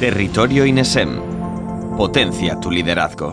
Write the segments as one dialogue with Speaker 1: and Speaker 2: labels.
Speaker 1: Territorio INESEM. Potencia tu liderazgo.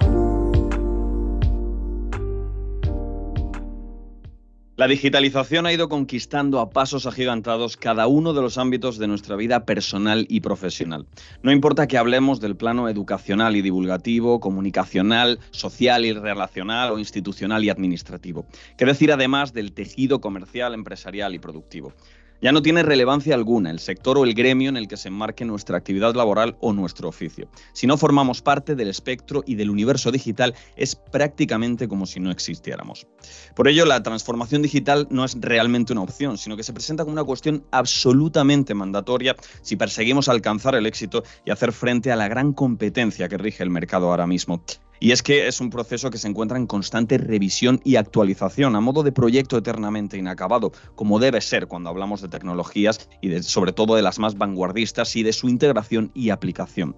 Speaker 1: La digitalización ha ido conquistando a pasos agigantados cada uno de los ámbitos de nuestra vida personal y profesional. No importa que hablemos del plano educacional y divulgativo, comunicacional, social y relacional o institucional y administrativo. ¿Qué decir además del tejido comercial, empresarial y productivo? Ya no tiene relevancia alguna el sector o el gremio en el que se enmarque nuestra actividad laboral o nuestro oficio. Si no formamos parte del espectro y del universo digital, es prácticamente como si no existiéramos. Por ello, la transformación digital no es realmente una opción, sino que se presenta como una cuestión absolutamente mandatoria si perseguimos alcanzar el éxito y hacer frente a la gran competencia que rige el mercado ahora mismo. Y es que es un proceso que se encuentra en constante revisión y actualización, a modo de proyecto eternamente inacabado, como debe ser cuando hablamos de tecnologías y sobre todo de las más vanguardistas y de su integración y aplicación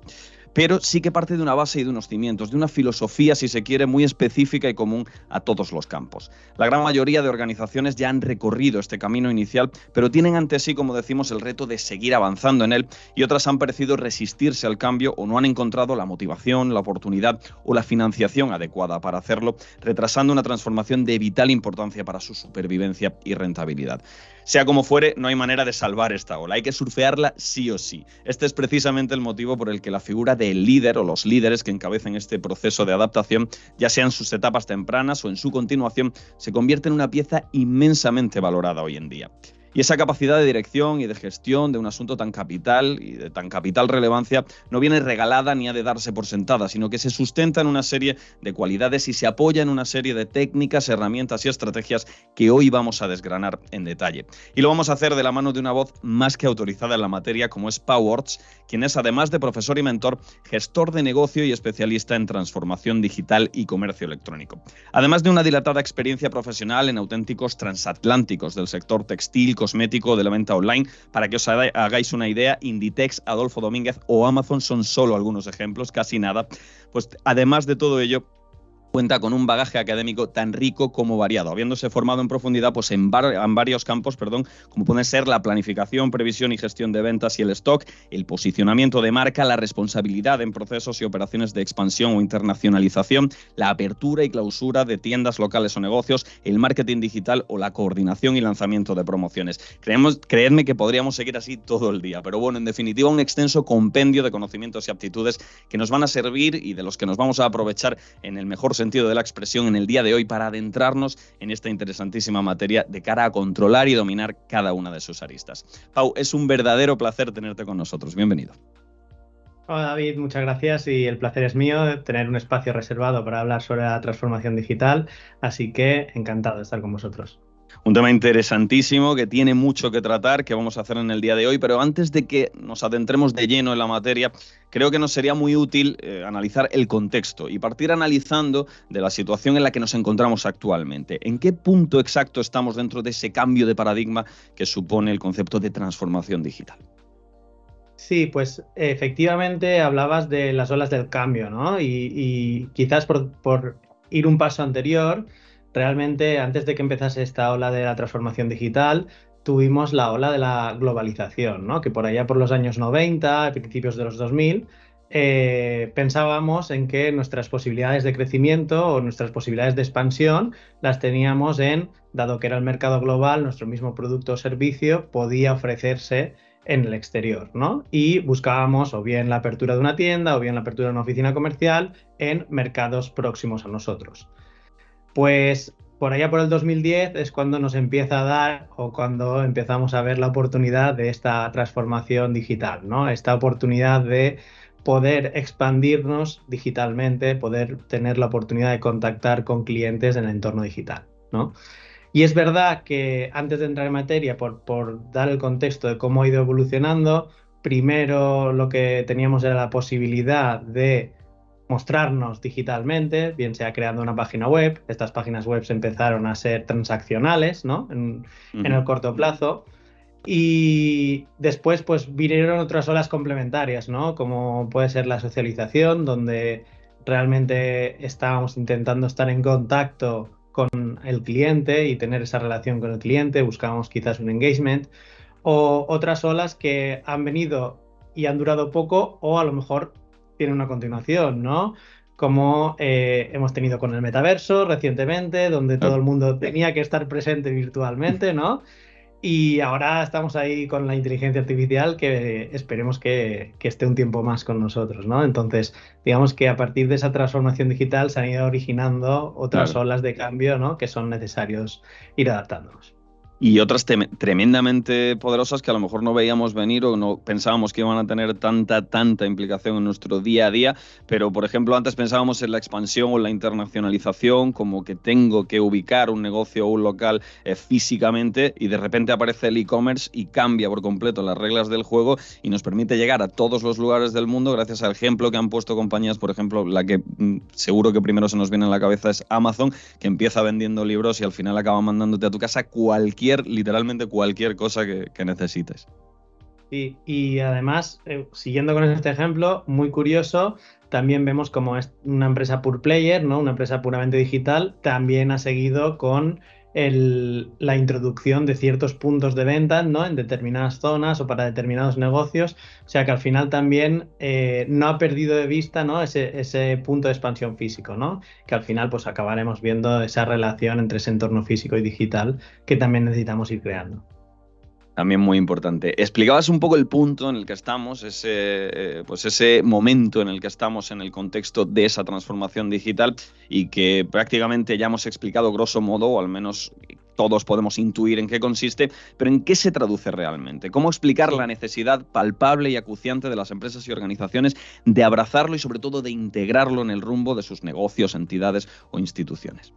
Speaker 1: pero sí que parte de una base y de unos cimientos, de una filosofía, si se quiere, muy específica y común a todos los campos. La gran mayoría de organizaciones ya han recorrido este camino inicial, pero tienen ante sí, como decimos, el reto de seguir avanzando en él y otras han parecido resistirse al cambio o no han encontrado la motivación, la oportunidad o la financiación adecuada para hacerlo, retrasando una transformación de vital importancia para su supervivencia y rentabilidad. Sea como fuere, no hay manera de salvar esta ola, hay que surfearla sí o sí. Este es precisamente el motivo por el que la figura del líder o los líderes que encabecen este proceso de adaptación, ya sea en sus etapas tempranas o en su continuación, se convierte en una pieza inmensamente valorada hoy en día. Y esa capacidad de dirección y de gestión de un asunto tan capital y de tan capital relevancia no viene regalada ni ha de darse por sentada, sino que se sustenta en una serie de cualidades y se apoya en una serie de técnicas, herramientas y estrategias que hoy vamos a desgranar en detalle. Y lo vamos a hacer de la mano de una voz más que autorizada en la materia como es Powords, quien es además de profesor y mentor, gestor de negocio y especialista en transformación digital y comercio electrónico. Además de una dilatada experiencia profesional en auténticos transatlánticos del sector textil, cosmético de la venta online. Para que os hagáis una idea, Inditex, Adolfo Domínguez o Amazon son solo algunos ejemplos, casi nada. Pues además de todo ello, cuenta con un bagaje académico tan rico como variado, habiéndose formado en profundidad pues, en, varios campos, perdón, como pueden ser la planificación, previsión y gestión de ventas y el stock, el posicionamiento de marca, la responsabilidad en procesos y operaciones de expansión o internacionalización, la apertura y clausura de tiendas locales o negocios, el marketing digital o la coordinación y lanzamiento de promociones. Creemos, creedme que podríamos seguir así todo el día, pero bueno, en definitiva un extenso compendio de conocimientos y aptitudes que nos van a servir y de los que nos vamos a aprovechar en el mejor sentido de la expresión en el día de hoy para adentrarnos en esta interesantísima materia de cara a controlar y dominar cada una de sus aristas. Pau, es un verdadero placer tenerte con nosotros. Bienvenido.
Speaker 2: Hola David, muchas gracias y el placer es mío tener un espacio reservado para hablar sobre la transformación digital, así que encantado de estar con vosotros.
Speaker 1: Un tema interesantísimo que tiene mucho que tratar, que vamos a hacer en el día de hoy, pero antes de que nos adentremos de lleno en la materia, creo que nos sería muy útil eh, analizar el contexto y partir analizando de la situación en la que nos encontramos actualmente. ¿En qué punto exacto estamos dentro de ese cambio de paradigma que supone el concepto de transformación digital?
Speaker 2: Sí, pues efectivamente hablabas de las olas del cambio, ¿no? Y, quizás por ir un paso anterior, realmente antes de que empezase esta ola de la transformación digital, tuvimos la ola de la globalización, ¿no? que por allá por los años 90, principios de los 2000, eh, pensábamos en que nuestras posibilidades de crecimiento o nuestras posibilidades de expansión las teníamos en, dado que era el mercado global, nuestro mismo producto o servicio podía ofrecerse en el exterior, ¿no? Y buscábamos o bien la apertura de una tienda o bien la apertura de una oficina comercial en mercados próximos a nosotros. Pues por allá por el 2010 es cuando nos empieza a dar o cuando empezamos a ver la oportunidad de esta transformación digital, ¿no? Esta oportunidad de poder expandirnos digitalmente, poder tener la oportunidad de contactar con clientes en el entorno digital, ¿no? Y es verdad que antes de entrar en materia, por, por dar el contexto de cómo ha ido evolucionando, primero lo que teníamos era la posibilidad de mostrarnos digitalmente, bien sea creando una página web. Estas páginas web empezaron a ser transaccionales, ¿no? En, el corto plazo. Y después, pues, vinieron otras olas complementarias, ¿no? Como puede ser la socialización, donde realmente estábamos intentando estar en contacto con el cliente y tener esa relación con el cliente, buscábamos quizás un engagement, o otras olas que han venido y han durado poco o a lo mejor tienen una continuación, ¿no? Como eh, hemos tenido con el metaverso recientemente, donde todo el mundo tenía que estar presente virtualmente, ¿no? Y ahora estamos ahí con la inteligencia artificial que esperemos que, esté un tiempo más con nosotros, ¿no? Entonces, digamos que a partir de esa transformación digital se han ido originando otras olas de cambio, ¿no? Que son necesarios ir adaptándonos
Speaker 1: y otras tremendamente poderosas que a lo mejor no veíamos venir o no pensábamos que iban a tener tanta, tanta implicación en nuestro día a día, pero por ejemplo antes pensábamos en la expansión o la internacionalización, como que tengo que ubicar un negocio o un local eh, físicamente y de repente aparece el e-commerce y cambia por completo las reglas del juego y nos permite llegar a todos los lugares del mundo gracias al ejemplo que han puesto compañías, por ejemplo, la que mm, seguro que primero se nos viene a la cabeza es Amazon, que empieza vendiendo libros y al final acaba mandándote a tu casa cualquier literalmente cualquier cosa que, necesites.
Speaker 2: Sí, y además, eh, siguiendo con este ejemplo, muy curioso, también vemos como es una empresa pure player, ¿no? Una empresa puramente digital, también ha seguido con la introducción de ciertos puntos de venta ¿no? en determinadas zonas o para determinados negocios. O sea que al final también eh, no ha perdido de vista ¿no? ese, ese, punto de expansión físico, ¿no? que al final pues acabaremos viendo esa relación entre ese entorno físico y digital que también necesitamos ir creando
Speaker 1: también muy importante. Explicabas un poco el punto en el que estamos, ese, eh, pues ese momento en el que estamos en el contexto de esa transformación digital y que prácticamente ya hemos explicado grosso modo, o al menos todos podemos intuir en qué consiste, pero ¿en qué se traduce realmente? ¿Cómo explicar la necesidad palpable y acuciante de las empresas y organizaciones de abrazarlo y sobre todo de integrarlo en el rumbo de sus negocios, entidades o instituciones?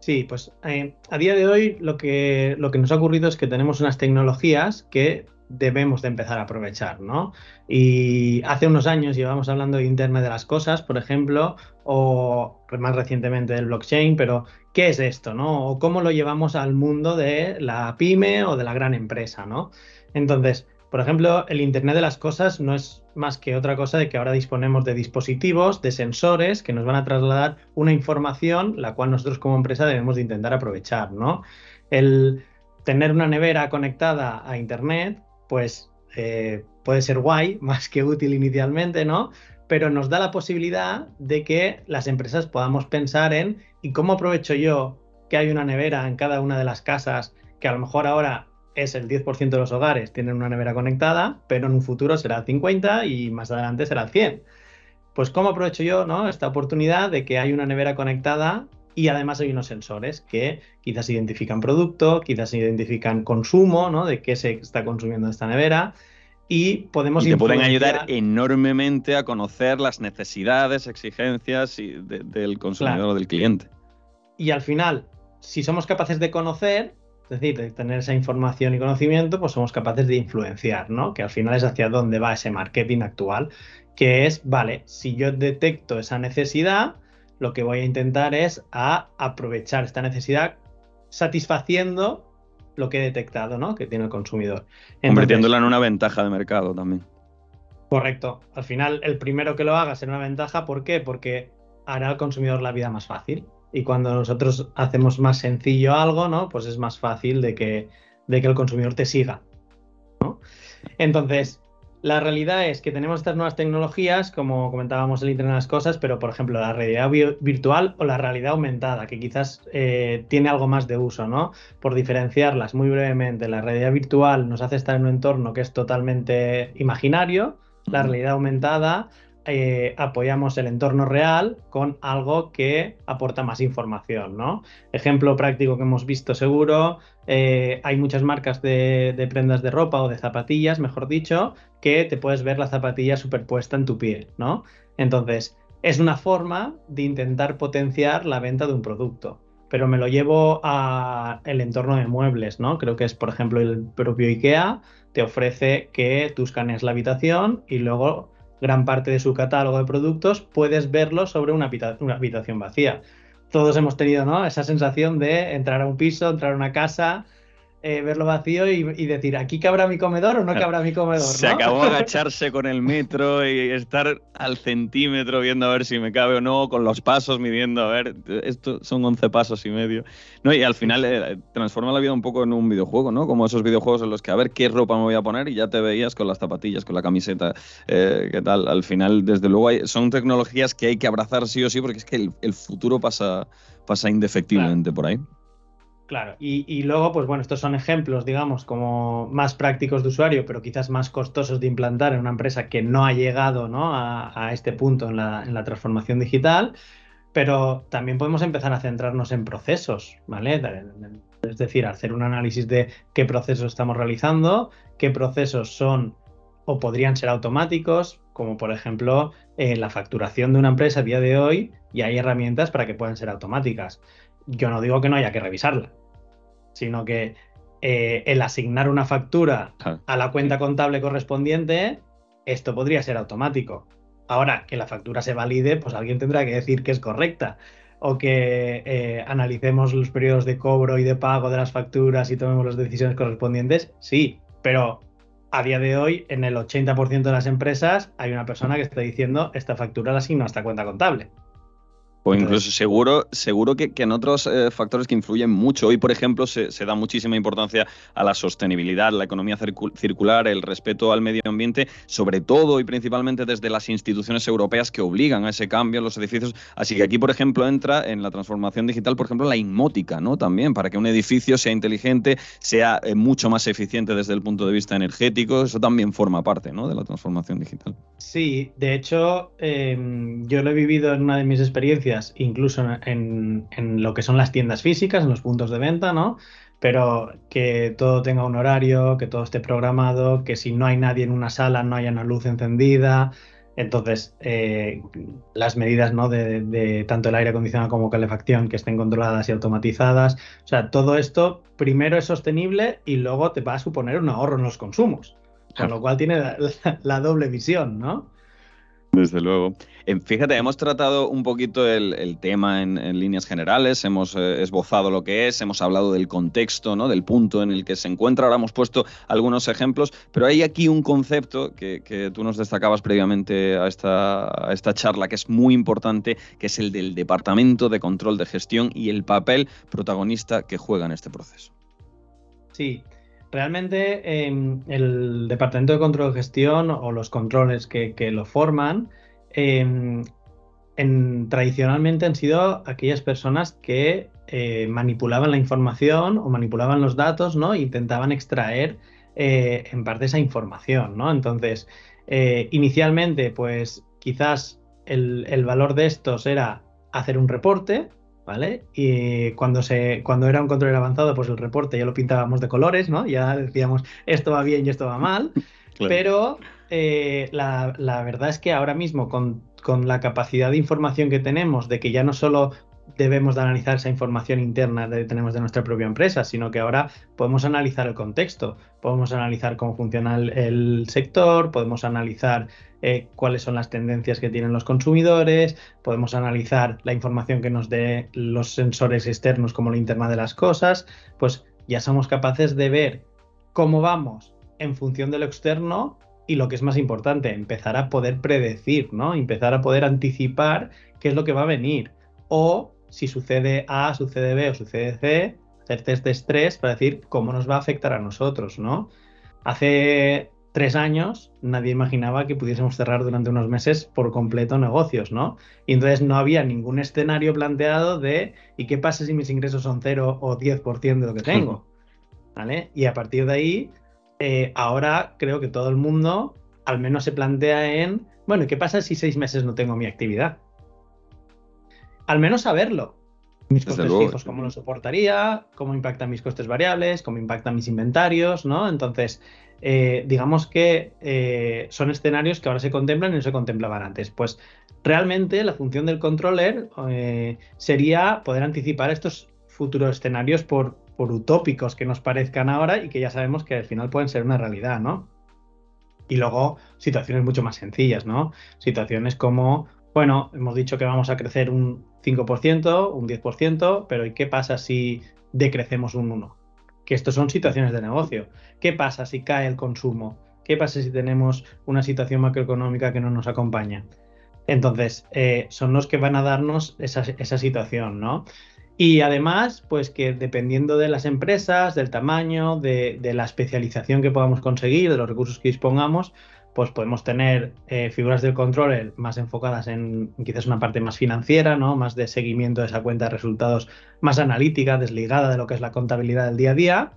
Speaker 2: Sí, pues eh, a día de hoy lo que, lo que nos ha ocurrido es que tenemos unas tecnologías que debemos de empezar a aprovechar, ¿no? Y hace unos años llevamos hablando de Internet de las Cosas, por ejemplo, o más recientemente del blockchain, pero ¿qué es esto, no? O cómo lo llevamos al mundo de la pyme o de la gran empresa, ¿no? Entonces, por ejemplo, el Internet de las Cosas no es más que otra cosa de que ahora disponemos de dispositivos, de sensores que nos van a trasladar una información, la cual nosotros como empresa debemos de intentar aprovechar, ¿no? El tener una nevera conectada a Internet, pues eh, puede ser guay, más que útil inicialmente, ¿no? Pero nos da la posibilidad de que las empresas podamos pensar en ¿y cómo aprovecho yo que hay una nevera en cada una de las casas que a lo mejor ahora es el 10% de los hogares tienen una nevera conectada, pero en un futuro será el 50 y más adelante será el 100. Pues ¿cómo aprovecho yo ¿no? esta oportunidad de que hay una nevera conectada y además hay unos sensores que quizás identifican producto, quizás identifican consumo, ¿no? De qué se está consumiendo esta nevera y podemos...
Speaker 1: Y te pueden ayudar enormemente a conocer las necesidades, exigencias del consumidor o del cliente.
Speaker 2: Y al final, si somos capaces de conocer, es decir, de tener esa información y conocimiento, pues somos capaces de influenciar, ¿no? Que al final es hacia dónde va ese marketing actual, que es, vale, si yo detecto esa necesidad, lo que voy a intentar es a aprovechar esta necesidad satisfaciendo lo que he detectado, ¿no? Que tiene el consumidor.
Speaker 1: Convirtiéndola en una ventaja de mercado también.
Speaker 2: Correcto. Al final, el primero que lo haga será una ventaja. ¿Por qué? Porque hará al consumidor la vida más fácil y cuando nosotros hacemos más sencillo algo, ¿no? Pues es más fácil de que, de que el consumidor te siga. Entonces, la realidad es que tenemos estas nuevas tecnologías, como comentábamos el Internet de las Cosas, pero por ejemplo la realidad virtual o la realidad aumentada, que quizás eh, tiene algo más de uso, ¿no? Por diferenciarlas muy brevemente, la realidad virtual nos hace estar en un entorno que es totalmente imaginario, la realidad aumentada eh, apoyamos el entorno real con algo que aporta más información, ¿no? Ejemplo práctico que hemos visto seguro, eh, hay muchas marcas de, prendas de ropa o de zapatillas, mejor dicho, que te puedes ver la zapatilla superpuesta en tu pie, ¿no? Entonces, es una forma de intentar potenciar la venta de un producto pero me lo llevo al entorno de muebles, ¿no? Creo que es, por ejemplo, el propio IKEA te ofrece que tú escanees la habitación y luego gran parte de su catálogo de productos, puedes verlo sobre una, habitación vacía. Todos hemos tenido esa sensación de entrar a un piso, entrar a una casa eh, verlo vacío y, decir, ¿aquí cabrá mi comedor o no cabrá mi comedor?
Speaker 1: Se acabó agacharse con el metro y estar al centímetro viendo a ver si me cabe o no, con los pasos midiendo, a ver, esto son 11 pasos y medio. No, y al final eh, transforma la vida un poco en un videojuego, ¿no? Como esos videojuegos en los que a ver qué ropa me voy a poner y ya te veías con las zapatillas, con la camiseta, eh, ¿qué tal? Al final, desde luego, son tecnologías que hay que abrazar sí o sí porque es que el, futuro pasa, pasa indefectiblemente por ahí.
Speaker 2: Claro, y, luego, pues bueno, estos son ejemplos, digamos, como más prácticos de usuario, pero quizás más costosos de implantar en una empresa que no ha llegado ¿no? A, este punto en la, transformación digital, pero también podemos empezar a centrarnos en procesos, ¿vale? Es decir, hacer un análisis de qué procesos estamos realizando, qué procesos son o podrían ser automáticos, como por ejemplo eh, la facturación de una empresa a día de hoy, y hay herramientas para que puedan ser automáticas. Yo no digo que no haya que revisarla, sino que eh, el asignar una factura a la cuenta contable correspondiente, esto podría ser automático. Ahora, que la factura se valide, pues alguien tendrá que decir que es correcta. O que eh, analicemos los periodos de cobro y de pago de las facturas y tomemos las decisiones correspondientes, sí, pero a día de hoy, en el 80% de las empresas, hay una persona que está diciendo esta factura la asigno a esta cuenta contable.
Speaker 1: O incluso seguro, seguro que, en otros eh, factores que influyen mucho. Hoy, por ejemplo, se, da muchísima importancia a la sostenibilidad, la economía circular, el respeto al medio ambiente, sobre todo y principalmente desde las instituciones europeas que obligan a ese cambio en los edificios. Así que aquí, por ejemplo, entra en la transformación digital, por ejemplo, la inmótica, ¿no? También, para que un edificio sea inteligente, sea eh, mucho más eficiente desde el punto de vista energético. Eso también forma parte, ¿no? De la transformación digital.
Speaker 2: Sí, de hecho, em, yo lo he vivido en una de mis experiencias incluso en, lo que son las tiendas físicas, en los puntos de venta, ¿no? Pero que todo tenga un horario, que todo esté programado, que si no hay nadie en una sala no haya una luz encendida. Entonces, eh, las medidas ¿no? de, tanto el aire acondicionado como calefacción que estén controladas y automatizadas. O sea, todo esto primero es sostenible y luego te va a suponer un ahorro en los consumos. Con lo cual tiene la doble visión, ¿no?
Speaker 1: Desde luego. Fíjate, hemos tratado un poquito el, tema en, líneas generales, hemos eh, esbozado lo que es, hemos hablado del contexto, ¿no? del punto en el que se encuentra, ahora hemos puesto algunos ejemplos, pero hay aquí un concepto que, tú nos destacabas previamente a esta, a esta charla que es muy importante, que es el del Departamento de Control de Gestión y el papel protagonista que juega en este proceso.
Speaker 2: Sí, Realmente em, el Departamento de Control de Gestión o los controles que, lo forman em, tradicionalmente han sido aquellas personas que eh, manipulaban la información o manipulaban los datos, ¿no? E intentaban extraer eh, en parte esa información, ¿no? Entonces, eh, inicialmente, pues quizás el valor de estos era hacer un reporte, ¿vale? Y cuando, se, cuando era un control avanzado, pues el reporte ya lo pintábamos de colores, ¿no? Ya decíamos, esto va bien y esto va mal. Pero eh, la, verdad es que ahora mismo, con, con, la capacidad de información que tenemos, de que ya no solo debemos de analizar esa información interna que tenemos de nuestra propia empresa, sino que ahora podemos analizar el contexto, podemos analizar cómo funciona el, sector, podemos analizar eh, cuáles son las tendencias que tienen los consumidores, podemos analizar la información que nos dé los sensores externos como la interna de las cosas, pues ya somos capaces de ver cómo vamos en función de lo externo y lo que es más importante, empezar a poder predecir, ¿no? Empezar a poder anticipar qué es lo que va a venir. O si sucede A, sucede B o sucede C, hacer test de estrés para decir cómo nos va a afectar a nosotros, ¿no? Hace tres años nadie imaginaba que pudiésemos cerrar durante unos meses por completo negocios, ¿no? Y entonces no había ningún escenario planteado de ¿y qué pasa si mis ingresos son 0 o 10% de lo que tengo? ¿Vale? Y a partir de ahí, eh, ahora creo que todo el mundo al menos se plantea en, bueno, ¿y qué pasa si seis meses no tengo mi actividad? Al menos saberlo. Mis costes fijos, cómo lo soportaría, cómo impactan mis costes variables, cómo impactan mis inventarios, ¿no? Entonces, eh, digamos que eh, son escenarios que ahora se contemplan y no se contemplaban antes. Pues realmente la función del controller eh, sería poder anticipar estos futuros escenarios por, por utópicos que nos parezcan ahora y que ya sabemos que al final pueden ser una realidad, ¿no? Y luego situaciones mucho más sencillas, ¿no? Situaciones como bueno, hemos dicho que vamos a crecer un 5%, un 10%, pero ¿y qué pasa si decrecemos un 1%? que esto son situaciones de negocio. ¿Qué pasa si cae el consumo? ¿Qué pasa si tenemos una situación macroeconómica que no nos acompaña? Entonces, eh, son los que van a darnos esa, situación, ¿no? Y además, pues que dependiendo de las empresas, del tamaño, de, la especialización que podamos conseguir, de los recursos que dispongamos, pues podemos tener eh, figuras del control más enfocadas en quizás una parte más financiera, ¿no? Más de seguimiento de esa cuenta de resultados, más analítica, desligada de lo que es la contabilidad del día a día,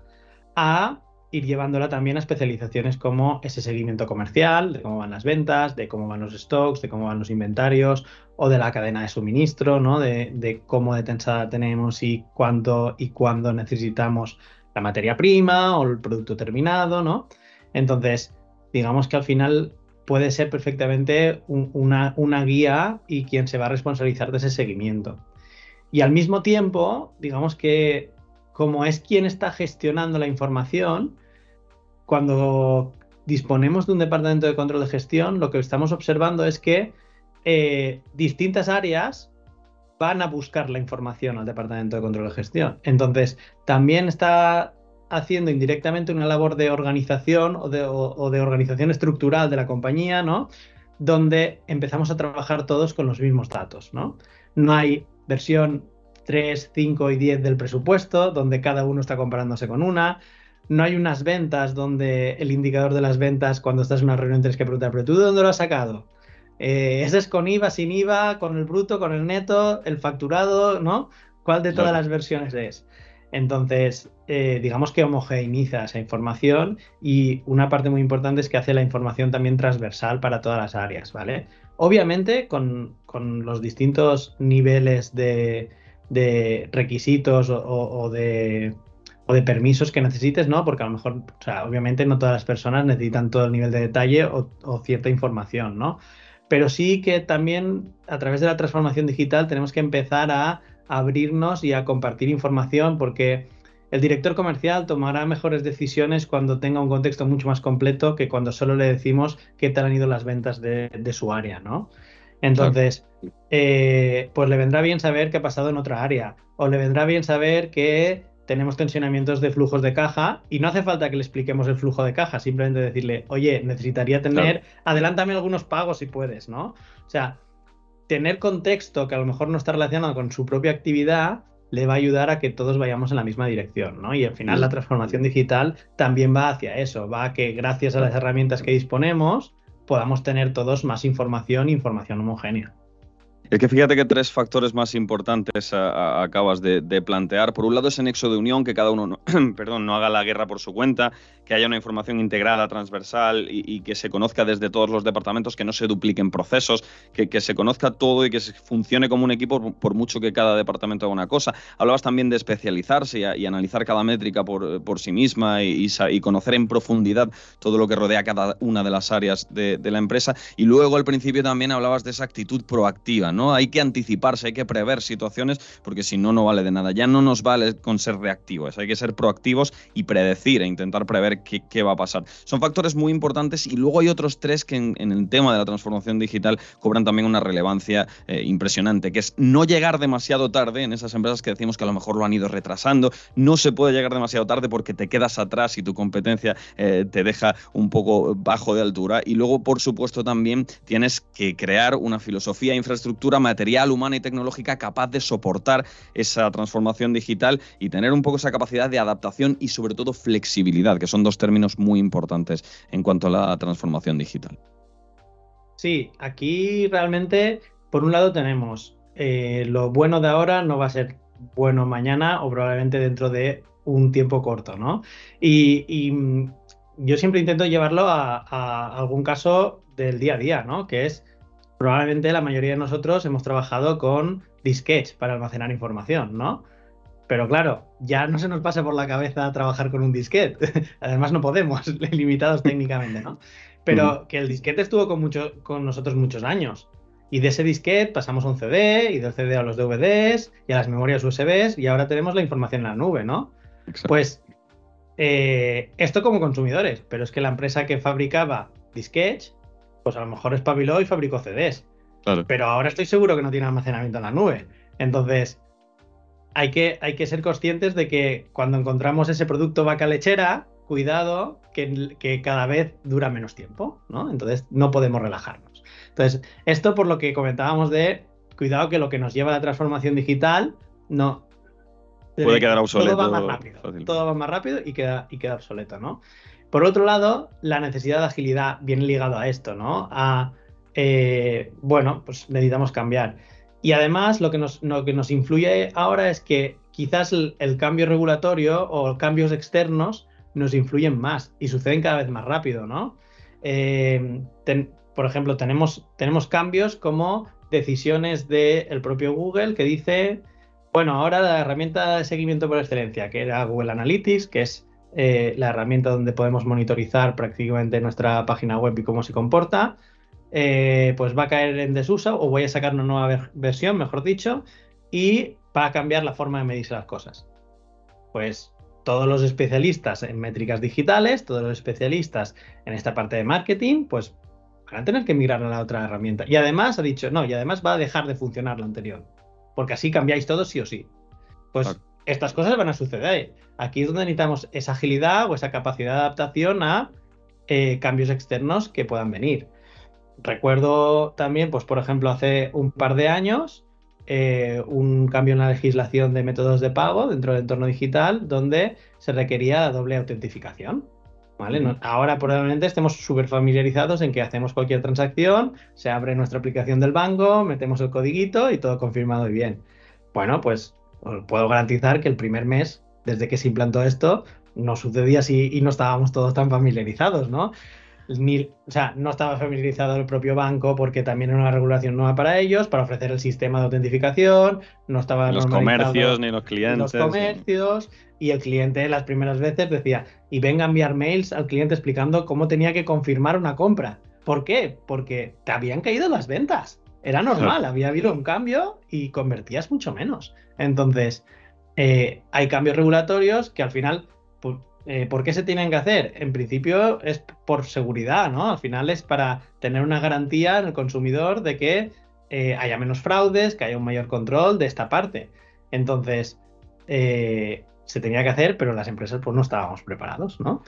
Speaker 2: a ir llevándola también a especializaciones como ese seguimiento comercial, de cómo van las ventas, de cómo van los stocks, de cómo van los inventarios o de la cadena de suministro, ¿no? De, cómo de tensada tenemos y cuánto y cuándo necesitamos la materia prima o el producto terminado, ¿no? Entonces, digamos que al final puede ser perfectamente una, una guía y quien se va a responsabilizar de ese seguimiento. Y al mismo tiempo, digamos que como es quien está gestionando la información, cuando disponemos de un departamento de control de gestión, lo que estamos observando es que eh, distintas áreas van a buscar la información al departamento de control de gestión. Entonces, también está haciendo indirectamente una labor de organización o de, organización estructural de la compañía, ¿no? Donde empezamos a trabajar todos con los mismos datos, ¿no? No hay versión 3, 5 y 10 del presupuesto, donde cada uno está comparándose con una no hay unas ventas donde el indicador de las ventas, cuando estás en una reunión, tienes que preguntar, ¿pero tú de dónde lo has sacado? Eh, ¿Ese es con IVA, sin IVA, con el bruto, con el neto, el facturado, ¿no? ¿Cuál de todas las versiones es? Entonces, eh, digamos que homogeneiza esa información y una parte muy importante es que hace la información también transversal para todas las áreas, ¿vale? Obviamente, con, los distintos niveles de, requisitos o de o de permisos que necesites, ¿no? Porque a lo mejor, o sea, obviamente no todas las personas necesitan todo el nivel de detalle o, cierta información, ¿no? Pero sí que también a través de la transformación digital tenemos que empezar a abrirnos y a compartir información porque el director comercial tomará mejores decisiones cuando tenga un contexto mucho más completo que cuando solo le decimos qué tal han ido las ventas de, su área, ¿no? Entonces, eh, pues le vendrá bien saber qué ha pasado en otra área o le vendrá bien saber que tenemos tensionamientos de flujos de caja y no hace falta que le expliquemos el flujo de caja, simplemente decirle, oye, necesitaría tener, adelántame algunos pagos si puedes, ¿no? O sea, tener contexto que a lo mejor no está relacionado con su propia actividad le va a ayudar a que todos vayamos en la misma dirección, ¿no? Y al final la transformación digital también va hacia eso, va a que gracias a las herramientas que disponemos podamos tener todos más información información homogénea.
Speaker 1: Es que fíjate que tres factores más importantes acabas de, plantear. Por un lado, ese nexo de unión, que cada uno no, perdón, no haga la guerra por su cuenta, que haya una información integrada, transversal y, que se conozca desde todos los departamentos, que no se dupliquen procesos, que, se conozca todo y que funcione como un equipo por, mucho que cada departamento haga una cosa. Hablabas también de especializarse y, analizar cada métrica por, sí misma y, conocer en profundidad todo lo que rodea cada una de las áreas de, de la empresa. Y luego al principio también hablabas de esa actitud proactiva, ¿no? Hay que anticiparse, hay que prever situaciones, porque si no, no vale de nada. Ya no nos vale con ser reactivos, hay que ser proactivos y predecir e intentar prever qué, va a pasar. Son factores muy importantes y luego hay otros tres que en, el tema de la transformación digital cobran también una relevancia eh, impresionante, que es no llegar demasiado tarde en esas empresas que decimos que a lo mejor lo han ido retrasando. No se puede llegar demasiado tarde porque te quedas atrás y tu competencia eh, te deja un poco bajo de altura. Y luego, por supuesto, también tienes que crear una filosofía, infraestructura material, humana y tecnológica capaz de soportar esa transformación digital y tener un poco esa capacidad de adaptación y sobre todo flexibilidad, que son dos términos muy importantes en cuanto a la transformación digital.
Speaker 2: Sí, aquí realmente, por un lado tenemos eh, lo bueno de ahora no va a ser bueno mañana o probablemente dentro de un tiempo corto, ¿no? Y, mm, yo siempre intento llevarlo a, algún caso del día a día, ¿no? Que es probablemente la mayoría de nosotros hemos trabajado con disquets para almacenar información, ¿no? Pero claro, ya no se nos pasa por la cabeza trabajar con un disquete. Además, no podemos, limitados técnicamente, ¿no? Pero que el disquete estuvo con, mucho, con nosotros muchos años. Y de ese disquete pasamos a un CD, y del CD a los DVDs, y a las memorias USBs, y ahora tenemos la información en la nube, ¿no? Pues eh, esto como consumidores, pero es que la empresa que fabricaba disquets pues a lo mejor espabiló y fabricó CDs. Pero ahora estoy seguro que no tiene almacenamiento en la nube. Entonces, hay que, hay que ser conscientes de que cuando encontramos ese producto vaca lechera, cuidado que, que, cada vez dura menos tiempo, ¿no? Entonces no podemos relajarnos. Entonces, esto por lo que comentábamos de cuidado que lo que nos lleva a la transformación digital no...
Speaker 1: Puede quedar obsoleto.
Speaker 2: Todo va más rápido. Todo va más rápido y queda, y queda obsoleto, ¿no? Por otro lado, la necesidad de agilidad viene ligado a esto, ¿no? A, eh, bueno, pues necesitamos cambiar. Y además lo que nos, lo que nos influye ahora es que quizás el, cambio regulatorio o cambios externos nos influyen más y suceden cada vez más rápido, ¿no? Eh, por ejemplo, tenemos, tenemos cambios como decisiones del propio Google que dice, bueno, ahora la herramienta de seguimiento por excelencia, que era Google Analytics, que es eh, la herramienta donde podemos monitorizar prácticamente nuestra página web y cómo se comporta, eh, pues va a caer en desuso o voy a sacar una nueva versión, mejor dicho, y va a cambiar la forma de medirse las cosas. Pues todos los especialistas en métricas digitales, todos los especialistas en esta parte de marketing, pues van a tener que migrar a la otra herramienta. Y además ha dicho, no, y además va a dejar de funcionar la anterior, porque así cambiáis todo sí o sí. Pues estas cosas van a suceder. Aquí es donde necesitamos esa agilidad o esa capacidad de adaptación a eh, cambios externos que puedan venir. Recuerdo también, pues por ejemplo, hace un par de años, eh, un cambio en la legislación de métodos de pago dentro del entorno digital donde se requería la doble autentificación. ¿Vale? ahora probablemente estemos súper familiarizados en que hacemos cualquier transacción, se abre nuestra aplicación del banco, metemos el codiguito y todo confirmado y bien. Bueno, pues puedo garantizar que el primer mes, desde que se implantó esto, no sucedía así y no estábamos todos tan familiarizados, ¿no? Ni, o sea, no estaba familiarizado el propio banco porque también era una regulación nueva para ellos, para ofrecer el sistema de autentificación, no estaba
Speaker 1: los comercios ni los clientes.
Speaker 2: Los comercios y el cliente las primeras veces decía, y venga a enviar mails al cliente explicando cómo tenía que confirmar una compra. ¿Por qué? Porque te habían caído las ventas. Era normal, había habido un cambio y convertías mucho menos. Entonces, eh, hay cambios regulatorios que al final, pues, eh, ¿por qué se tienen que hacer? En principio es por seguridad, ¿no? Al final es para tener una garantía en el consumidor de que eh, haya menos fraudes, que haya un mayor control de esta parte. Entonces, se tenía que hacer, pero las empresas pues no estábamos preparados, ¿no?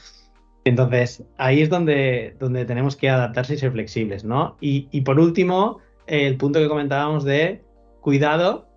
Speaker 2: Entonces, ahí es donde, donde tenemos que adaptarse y ser flexibles, ¿no? y por último, el punto que comentábamos de cuidado,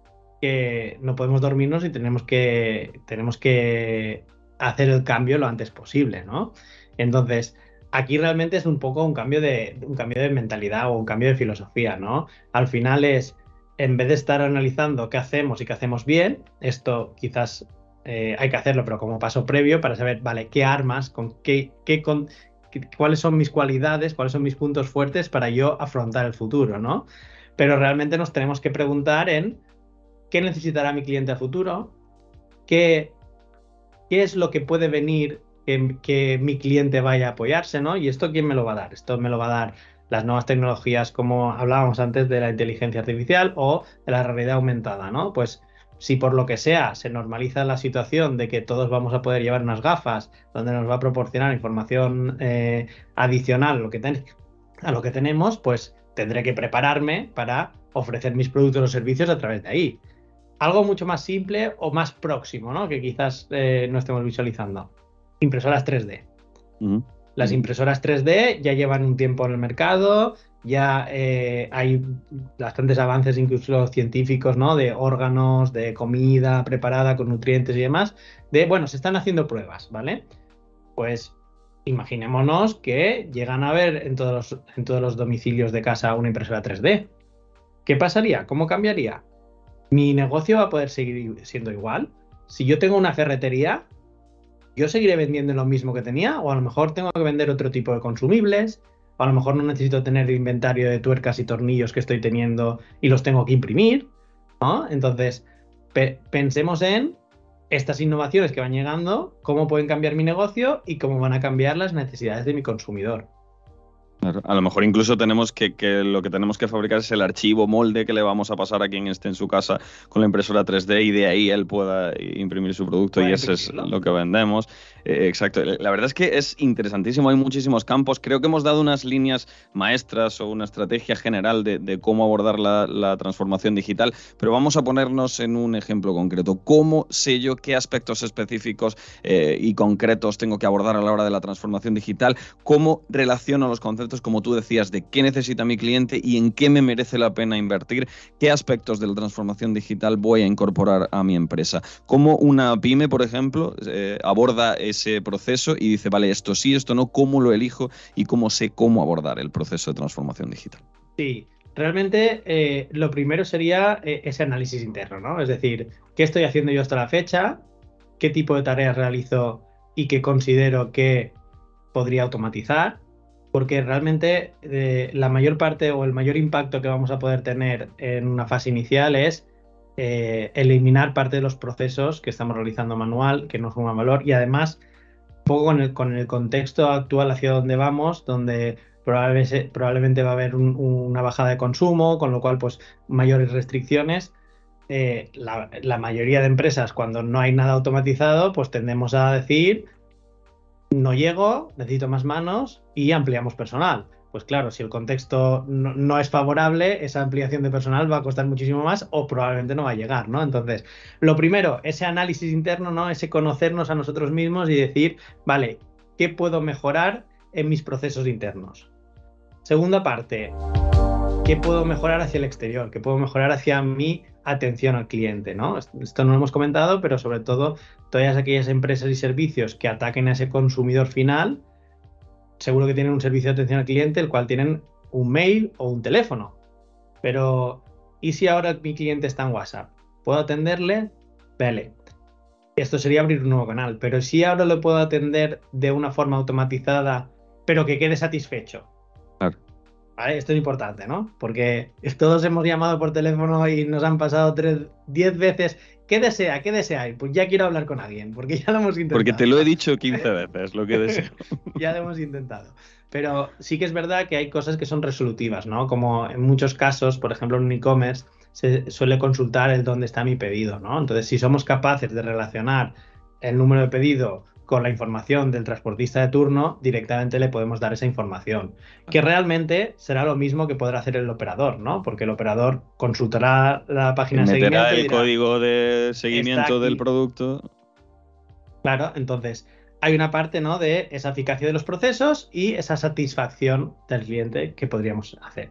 Speaker 2: que no podemos dormirnos y tenemos que, tenemos que hacer el cambio lo antes posible, ¿no? Entonces, aquí realmente es un poco un cambio de, un cambio de mentalidad o un cambio de filosofía, ¿no? Al final es, en vez de estar analizando qué hacemos y qué hacemos bien, esto quizás eh, hay que hacerlo, pero como paso previo para saber, vale, qué armas, con qué, qué, con, cuáles son mis cualidades, cuáles son mis puntos fuertes para yo afrontar el futuro, ¿no? Pero realmente nos tenemos que preguntar en qué necesitará mi cliente a futuro, qué, qué es lo que puede venir que, mi cliente vaya a apoyarse, ¿no? Y esto quién me lo va a dar? Esto me lo va a dar las nuevas tecnologías, como hablábamos antes de la inteligencia artificial o de la realidad aumentada, ¿no? Pues si por lo que sea se normaliza la situación de que todos vamos a poder llevar unas gafas donde nos va a proporcionar información eh, adicional a lo, que a lo que tenemos, pues tendré que prepararme para ofrecer mis productos o servicios a través de ahí. Algo mucho más simple o más próximo, ¿no? Que quizás eh, no estemos visualizando. Impresoras 3D. Las impresoras 3D ya llevan un tiempo en el mercado, ya eh, hay bastantes avances incluso científicos, ¿no? De órganos, de comida preparada con nutrientes y demás. De, bueno, se están haciendo pruebas, ¿vale? Pues imaginémonos que llegan a ver en todos los, en todos los domicilios de casa una impresora 3D. ¿Qué pasaría? ¿Cómo cambiaría? ¿Mi negocio va a poder seguir siendo igual? Si yo tengo una ferretería, ¿yo seguiré vendiendo lo mismo que tenía? O a lo mejor tengo que vender otro tipo de consumibles, a lo mejor no necesito tener el inventario de tuercas y tornillos que estoy teniendo y los tengo que imprimir, ¿no? Entonces, pensemos en estas innovaciones que van llegando, cómo pueden cambiar mi negocio y cómo van a cambiar las necesidades de mi consumidor.
Speaker 1: A lo mejor incluso tenemos que, lo que tenemos que fabricar es el archivo molde que le vamos a pasar a quien esté en su casa con la impresora 3D y de ahí él pueda imprimir su producto y eso es lo que vendemos. Eh, exacto. La verdad es que es interesantísimo, hay muchísimos campos. Creo que hemos dado unas líneas maestras o una estrategia general de, cómo abordar la, transformación digital, pero vamos a ponernos en un ejemplo concreto. ¿Cómo sé yo qué aspectos específicos eh, y concretos tengo que abordar a la hora de la transformación digital? ¿Cómo relaciono los conceptos, como tú decías, de qué necesita mi cliente y en qué me merece la pena invertir? ¿Qué aspectos de la transformación digital voy a incorporar a mi empresa? ¿Cómo una pyme, por ejemplo, eh, aborda ese proceso y dice, vale, esto sí, esto no, cómo lo elijo y cómo sé cómo abordar el proceso de transformación digital.
Speaker 2: Sí, realmente eh, lo primero sería eh, ese análisis interno, ¿no? Es decir, ¿qué estoy haciendo yo hasta la fecha? ¿Qué tipo de tareas realizo y que considero que podría automatizar? Porque realmente la mayor parte o el mayor impacto que vamos a poder tener en una fase inicial es eh, eliminar parte de los procesos que estamos realizando manual, que no suman valor y además, poco con el, con el contexto actual hacia donde vamos, donde probablemente, va a haber una bajada de consumo, con lo cual, pues, mayores restricciones. Eh, la, la, mayoría de empresas, cuando no hay nada automatizado, pues tendemos a decir, no llego, necesito más manos y ampliamos personal pues claro, si el contexto no, es favorable, esa ampliación de personal va a costar muchísimo más o probablemente no va a llegar, ¿no? Entonces, lo primero, ese análisis interno, ¿no? Ese conocernos a nosotros mismos y decir, vale, ¿qué puedo mejorar en mis procesos internos? Segunda parte, ¿qué puedo mejorar hacia el exterior? ¿Qué puedo mejorar hacia mi atención al cliente, ¿no? Esto no lo hemos comentado, pero sobre todo todas aquellas empresas y servicios que ataquen a ese consumidor final, seguro que tienen un servicio de atención al cliente, el cual tienen un mail o un teléfono. Pero, ¿y si ahora mi cliente está en WhatsApp? ¿Puedo atenderle? Vale. Esto sería abrir un nuevo canal. Pero si ahora lo puedo atender de una forma automatizada, pero que quede satisfecho. Claro. Esto es importante, ¿no? Porque todos hemos llamado por teléfono y nos han pasado 10 veces ¿Qué desea? ¿Qué desea? Pues ya quiero hablar con alguien, porque ya lo hemos intentado.
Speaker 1: Porque te lo he dicho 15 veces, lo que deseo.
Speaker 2: ya lo hemos intentado. Pero sí que es verdad que hay cosas que son resolutivas, ¿no? Como en muchos casos, por ejemplo, en un e-commerce, se suele consultar el dónde está mi pedido, ¿no? Entonces, si somos capaces de relacionar el número de pedido con la información del transportista de turno, directamente le podemos dar esa información. Que realmente será lo mismo que podrá hacer el operador, ¿no? Porque el operador consultará la página
Speaker 1: de
Speaker 2: seguimiento.
Speaker 1: el código de seguimiento del producto.
Speaker 2: Claro, entonces hay una parte, ¿no? De esa eficacia de los procesos y esa satisfacción del cliente que podríamos hacer.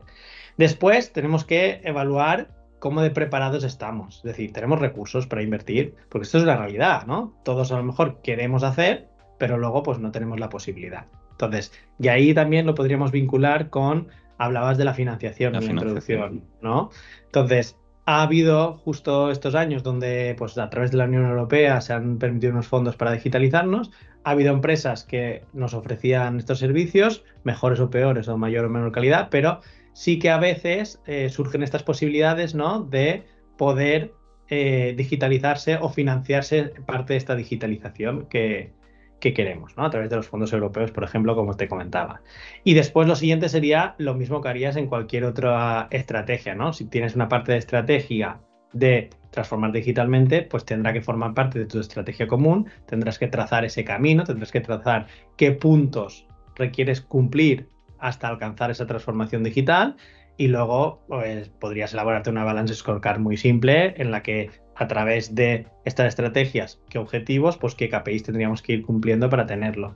Speaker 2: Después tenemos que evaluar cómo de preparados estamos. Es decir, tenemos recursos para invertir, porque esto es la realidad, ¿no? Todos a lo mejor queremos hacer, pero luego pues no tenemos la posibilidad. Entonces, y ahí también lo podríamos vincular con, hablabas de la financiación en la introducción, ¿no? Entonces, ha habido justo estos años donde pues a través de la Unión Europea se han permitido unos fondos para digitalizarnos, ha habido empresas que nos ofrecían estos servicios, mejores o peores o mayor o menor calidad, pero sí que a veces eh, surgen estas posibilidades ¿no? de poder eh, digitalizarse o financiarse parte de esta digitalización que, queremos, ¿no? A través de los fondos europeos, por ejemplo, como te comentaba. Y después lo siguiente sería lo mismo que harías en cualquier otra estrategia, ¿no? Si tienes una parte de estrategia de transformar digitalmente, pues tendrá que formar parte de tu estrategia común, tendrás que trazar ese camino, tendrás que trazar qué puntos requieres cumplir hasta alcanzar esa transformación digital y luego pues, podrías elaborarte una balance scorecard muy simple en la que a través de estas estrategias, qué objetivos, pues qué KPIs tendríamos que ir cumpliendo para tenerlo.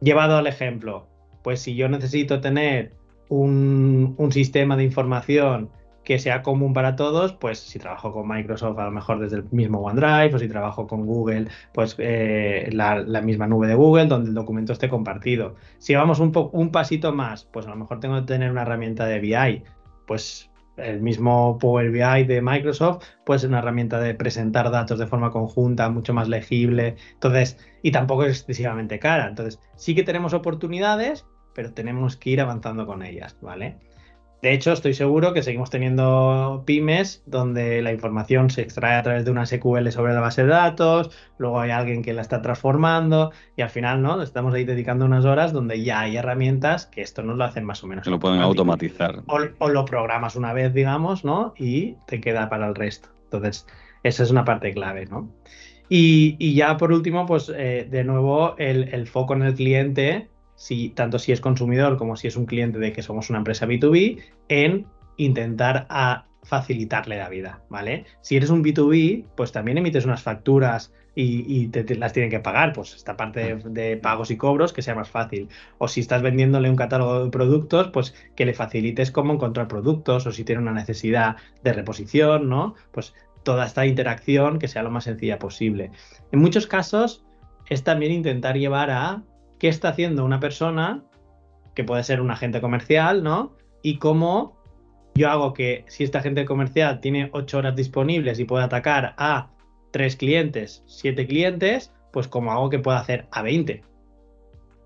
Speaker 2: Llevado al ejemplo, pues si yo necesito tener un, un sistema de información que sea común para todos, pues si trabajo con Microsoft a lo mejor desde el mismo OneDrive o si trabajo con Google, pues eh, la, misma nube de Google donde el documento esté compartido. Si vamos un, un pasito más, pues a lo mejor tengo que tener una herramienta de BI, pues el mismo Power BI de Microsoft, pues es una herramienta de presentar datos de forma conjunta, mucho más legible, entonces, y tampoco es excesivamente cara. Entonces, sí que tenemos oportunidades, pero tenemos que ir avanzando con ellas, ¿vale? De hecho, estoy seguro que seguimos teniendo pymes donde la información se extrae a través de una SQL sobre la base de datos, luego hay alguien que la está transformando y al final, ¿no? Estamos ahí dedicando unas horas donde ya hay herramientas que esto nos lo hacen más o menos.
Speaker 1: Que lo pueden automatizar.
Speaker 2: O, o, lo programas una vez, digamos, ¿no? Y te queda para el resto. Entonces, esa es una parte clave, ¿no? Y, ya por último, pues eh, de nuevo el, foco en el cliente, si, tanto si es consumidor como si es un cliente de que somos una empresa B2B, en intentar a facilitarle la vida, ¿vale? Si eres un B2B, pues también emites unas facturas y, te, las tienen que pagar, pues esta parte de, pagos y cobros que sea más fácil. O si estás vendiéndole un catálogo de productos, pues que le facilites cómo encontrar productos o si tiene una necesidad de reposición, ¿no? Pues toda esta interacción que sea lo más sencilla posible. En muchos casos es también intentar llevar a qué está haciendo una persona, que puede ser un agente comercial, ¿no? Y cómo yo hago que si esta agente comercial tiene ocho horas disponibles y puede atacar a tres clientes, siete clientes, pues como hago que pueda hacer a 20.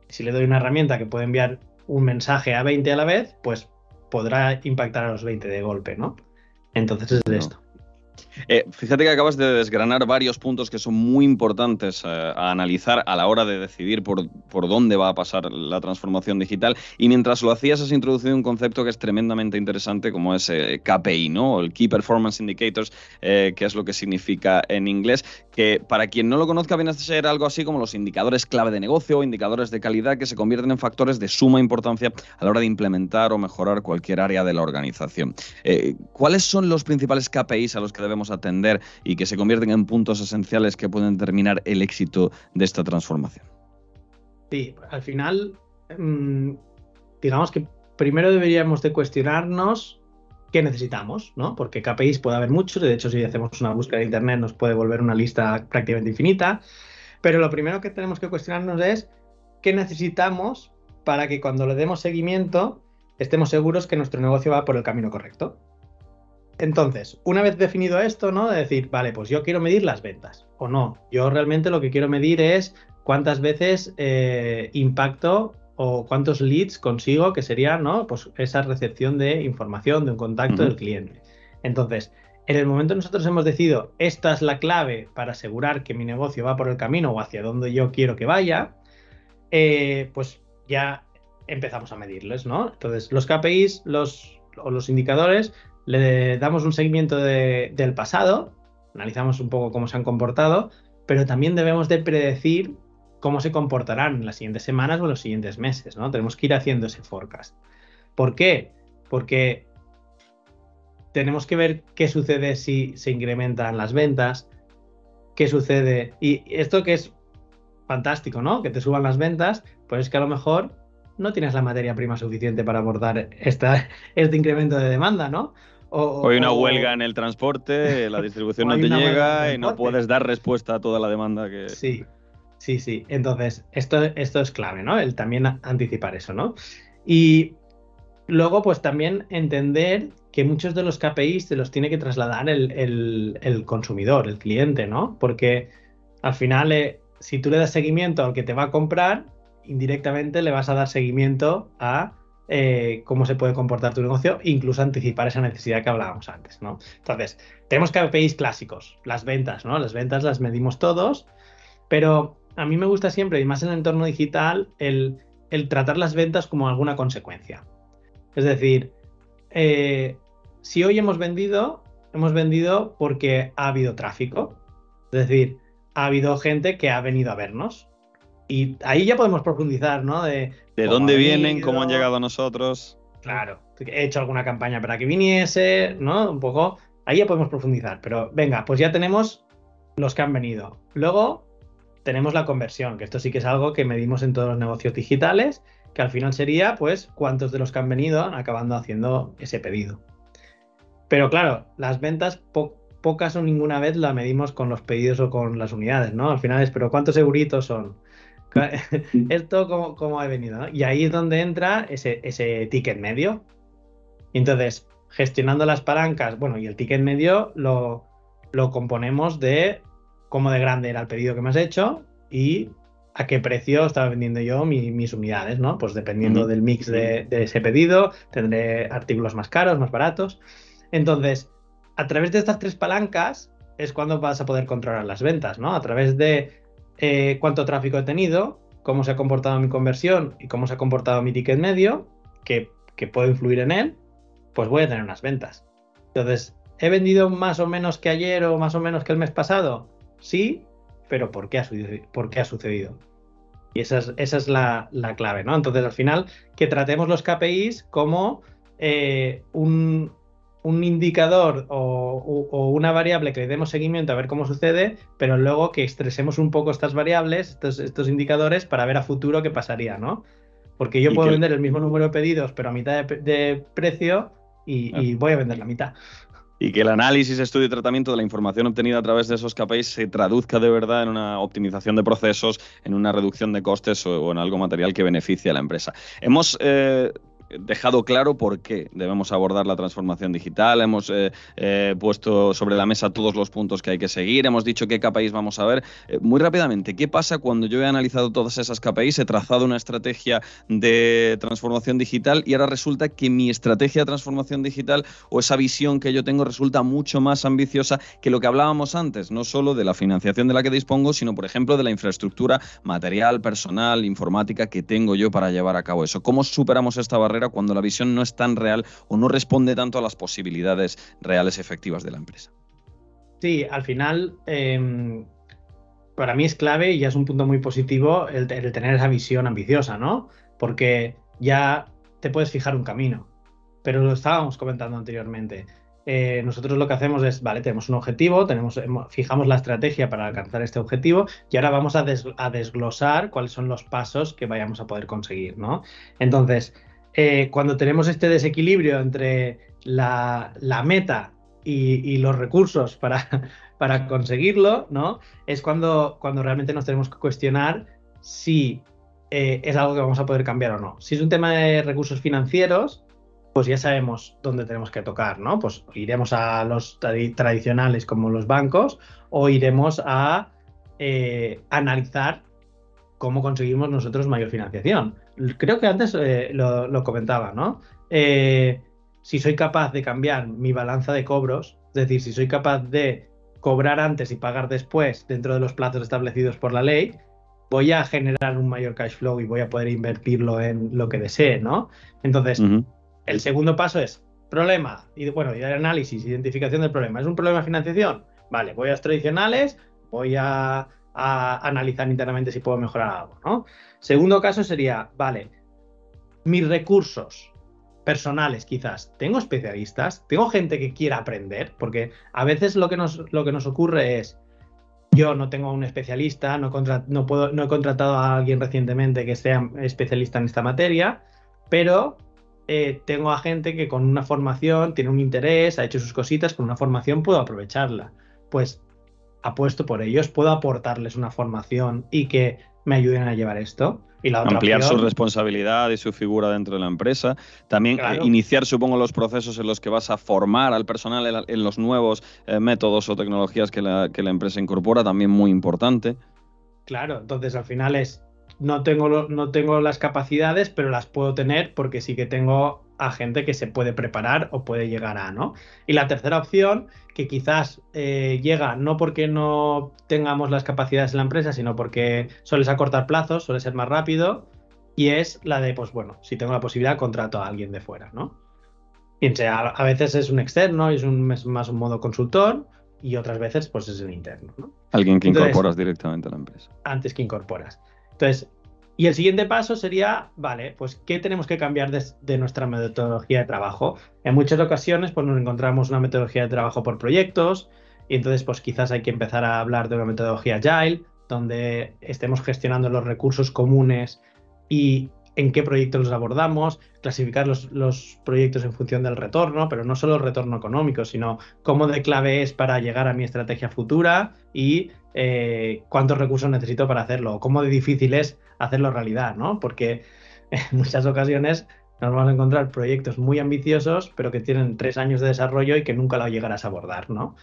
Speaker 2: Si le doy una herramienta que puede enviar un mensaje a 20 a la vez, pues podrá impactar a los 20 de golpe, ¿no? Entonces es de esto.
Speaker 1: Eh, fíjate que acabas de desgranar varios puntos que son muy importantes eh, a analizar a la hora de decidir por, por, dónde va a pasar la transformación digital. Y mientras lo hacías, has introducido un concepto que es tremendamente interesante, como es eh, KPI, ¿no? El Key Performance Indicators, que es lo que significa en inglés, que para quien no lo conozca viene a ser algo así como los indicadores clave de negocio o indicadores de calidad que se convierten en factores de suma importancia a la hora de implementar o mejorar cualquier área de la organización. ¿Cuáles son los principales KPIs a los que debemos atender y que se convierten en puntos esenciales que pueden determinar el éxito de esta transformación.
Speaker 2: Sí, al final, mm, digamos que primero deberíamos de cuestionarnos qué necesitamos, ¿no? Porque KPIs puede haber muchos, de hecho si hacemos una búsqueda de Internet nos puede volver una lista prácticamente infinita, pero lo primero que tenemos que cuestionarnos es qué necesitamos para que cuando le demos seguimiento estemos seguros que nuestro negocio va por el camino correcto. Entonces, una vez definido esto, ¿no? De decir, vale, pues yo quiero medir las ventas o no. Yo realmente lo que quiero medir es cuántas veces eh, impacto o cuántos leads consigo, que sería, ¿no? Pues esa recepción de información, de un contacto del cliente. Entonces, en el momento nosotros hemos decidido, esta es la clave para asegurar que mi negocio va por el camino o hacia donde yo quiero que vaya, eh, pues ya empezamos a medirles, ¿no? Entonces, los KPIs, los, o los indicadores le damos un seguimiento del pasado, analizamos un poco cómo se han comportado, pero también debemos de predecir cómo se comportarán en las siguientes semanas o en los siguientes meses, ¿no? Tenemos que ir haciendo ese forecast. ¿Por qué? Porque tenemos que ver qué sucede si se incrementan las ventas, qué sucede. Y esto que es fantástico, ¿no? Que te suban las ventas, pues es que a lo mejor no tienes la materia prima suficiente para abordar este incremento de demanda, ¿no?
Speaker 1: O, hay una huelga en el transporte, la distribución no te llega y no puedes dar respuesta a toda la demanda que.
Speaker 2: Sí, sí, sí. Entonces, esto, esto es clave, ¿no? El también anticipar eso, ¿no? Y luego, pues también entender que muchos de los KPIs te los tiene que trasladar el, consumidor, el cliente, ¿no? Porque al final, eh, si tú le das seguimiento al que te va a comprar, indirectamente le vas a dar seguimiento a eh, cómo se puede comportar tu negocio, incluso anticipar esa necesidad que hablábamos antes, ¿no? Entonces, tenemos KPIs clásicos, las ventas, ¿no? Las ventas las medimos todos, pero a mí me gusta siempre, y más en el entorno digital, el, tratar las ventas como alguna consecuencia. Es decir, eh, si hoy hemos vendido, hemos vendido porque ha habido tráfico. Es decir, ha habido gente que ha venido a vernos. Y ahí ya podemos profundizar, ¿no?
Speaker 1: De, ¿De dónde vienen? ¿Cómo han llegado a nosotros?
Speaker 2: Claro, he hecho alguna campaña para que viniese, ¿no? Un poco, ahí ya podemos profundizar, pero venga, pues ya tenemos los que han venido. Luego tenemos la conversión, que esto sí que es algo que medimos en todos los negocios digitales, que al final sería, pues, cuántos de los que han venido han acabando haciendo ese pedido. Pero claro, las ventas pocas o ninguna vez la medimos con los pedidos o con las unidades, ¿no? Al final es, pero ¿cuántos euritos son? Esto como, ha venido, Y ahí es donde entra ese, ese ticket medio. Y entonces, gestionando las palancas, bueno, y el ticket medio lo, lo componemos de cómo de grande era el pedido que me has hecho y a qué precio estaba vendiendo yo mis unidades, ¿no? Pues dependiendo del mix de, de, ese pedido, tendré artículos más caros, más baratos. Entonces, a través de estas tres palancas es cuando vas a poder controlar las ventas, ¿no? A través de eh, cuánto tráfico he tenido, cómo se ha comportado mi conversión y cómo se ha comportado mi ticket medio, que, que puedo influir en él, pues voy a tener unas ventas. Entonces, ¿he vendido más o menos que ayer o más o menos que el mes pasado? Sí, pero ¿por qué ha, por qué ha sucedido? Y esa es, esa es la, clave, ¿no? Entonces, al final, que tratemos los KPIs como eh, un, un, indicador o, una variable que le demos seguimiento a ver cómo sucede, pero luego que estresemos un poco estas variables, estos, estos indicadores, para ver a futuro qué pasaría, ¿no? Porque yo puedo vender el mismo número de pedidos, pero a mitad de, precio, y, voy a vender la mitad
Speaker 1: y que el análisis, estudio y tratamiento de la información obtenida a través de esos KPIs se traduzca de verdad en una optimización de procesos, en una reducción de costes o, en algo material que beneficie a la empresa. Hemos eh, dejado claro por qué debemos abordar la transformación digital, hemos eh, eh, puesto sobre la mesa todos los puntos que hay que seguir, hemos dicho qué KPIs vamos a ver. Eh, muy rápidamente, ¿qué pasa cuando yo he analizado todas esas KPIs, he trazado una estrategia de transformación digital y ahora resulta que mi estrategia de transformación digital o esa visión que yo tengo resulta mucho más ambiciosa que lo que hablábamos antes, no solo de la financiación de la que dispongo, sino por ejemplo de la infraestructura material, personal, informática que tengo yo para llevar a cabo eso? ¿Cómo superamos esta barrera? Cuando la visión no es tan real o no responde tanto a las posibilidades reales efectivas de la empresa.
Speaker 2: Sí, al final, em, para mí es clave y ya es un punto muy positivo el, tener esa visión ambiciosa, ¿no? Porque ya te puedes fijar un camino, pero lo estábamos comentando anteriormente. Eh, nosotros lo que hacemos es, vale, tenemos un objetivo, tenemos, fijamos la estrategia para alcanzar este objetivo y ahora vamos a, a, desglosar cuáles son los pasos que vayamos a poder conseguir, ¿no? Entonces, eh, cuando tenemos este desequilibrio entre la, meta y, los recursos para, para conseguirlo, ¿no? Es cuando, cuando realmente nos tenemos que cuestionar si eh, es algo que vamos a poder cambiar o no. Si es un tema de recursos financieros, pues ya sabemos dónde tenemos que tocar, ¿no? Pues iremos a los tradicionales como los bancos o iremos a eh, analizar cómo conseguimos nosotros mayor financiación creo que antes eh, lo, comentaba, ¿no? Eh, si soy capaz de cambiar mi balanza de cobros, es decir, si soy capaz de cobrar antes y pagar después dentro de los plazos establecidos por la ley, voy a generar un mayor cash flow y voy a poder invertirlo en lo que desee, ¿no? Entonces, el segundo paso es problema, y bueno, y análisis, identificación del problema. ¿Es un problema de financiación? Vale, voy a los tradicionales, voy a a analizar internamente si puedo mejorar algo, ¿no? Segundo caso sería, vale, mis recursos personales quizás, ¿tengo especialistas? ¿Tengo gente que quiera aprender? Porque a veces lo que nos, lo que nos ocurre es, yo no tengo un especialista, no, no, puedo, no he contratado a alguien recientemente que sea especialista en esta materia, pero eh, tengo a gente que con una formación tiene un interés, ha hecho sus cositas, con una formación puedo aprovecharla. Pues apuesto por ellos, puedo aportarles una formación y que me ayuden a llevar esto. Y la
Speaker 1: otra Ampliar su responsabilidad y su figura dentro de la empresa. También eh, iniciar, supongo, los procesos en los que vas a formar al personal en, los nuevos eh, métodos o tecnologías que la, que la empresa incorpora, también muy importante.
Speaker 2: Claro, entonces al final es, no tengo, no tengo las capacidades, pero las puedo tener porque sí que tengo a gente que se puede preparar o puede llegar a, ¿no? Y la tercera opción, que quizás eh, llega no porque no tengamos las capacidades en la empresa, sino porque suele acortar plazos, suele ser más rápido, y es la de, pues bueno, si tengo la posibilidad, contrato a alguien de fuera, ¿no? Piense, a, a veces es un externo y es, un, más un modo consultor, y otras veces pues es el interno, ¿no?
Speaker 1: Alguien que incorporas directamente a la empresa.
Speaker 2: Antes que incorporas. Entonces, y el siguiente paso sería, vale, pues ¿qué tenemos que cambiar de, nuestra metodología de trabajo? En muchas ocasiones pues nos encontramos una metodología de trabajo por proyectos y entonces pues quizás hay que empezar a hablar de una metodología agile donde estemos gestionando los recursos comunes y en qué proyectos los abordamos, clasificar los, proyectos en función del retorno, pero no solo el retorno económico, sino cómo de clave es para llegar a mi estrategia futura y eh, cuántos recursos necesito para hacerlo, cómo de difícil es hacerlo realidad, ¿no? Porque en muchas ocasiones nos vamos a encontrar proyectos muy ambiciosos, pero que tienen tres años de desarrollo y que nunca lo llegarás a abordar, ¿no?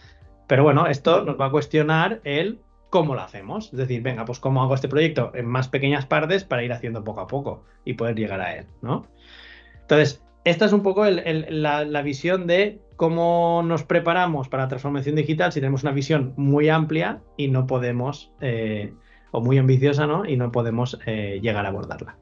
Speaker 2: Pero bueno, esto nos va a cuestionar el cómo lo hacemos. Es decir, venga, pues cómo hago este proyecto en más pequeñas partes para ir haciendo poco a poco y poder llegar a él, ¿no? Entonces, esta es un poco la, visión de cómo nos preparamos para la transformación digital si tenemos una visión muy amplia y no podemos, eh, o muy ambiciosa, ¿no? Y no podemos eh, llegar a abordarla.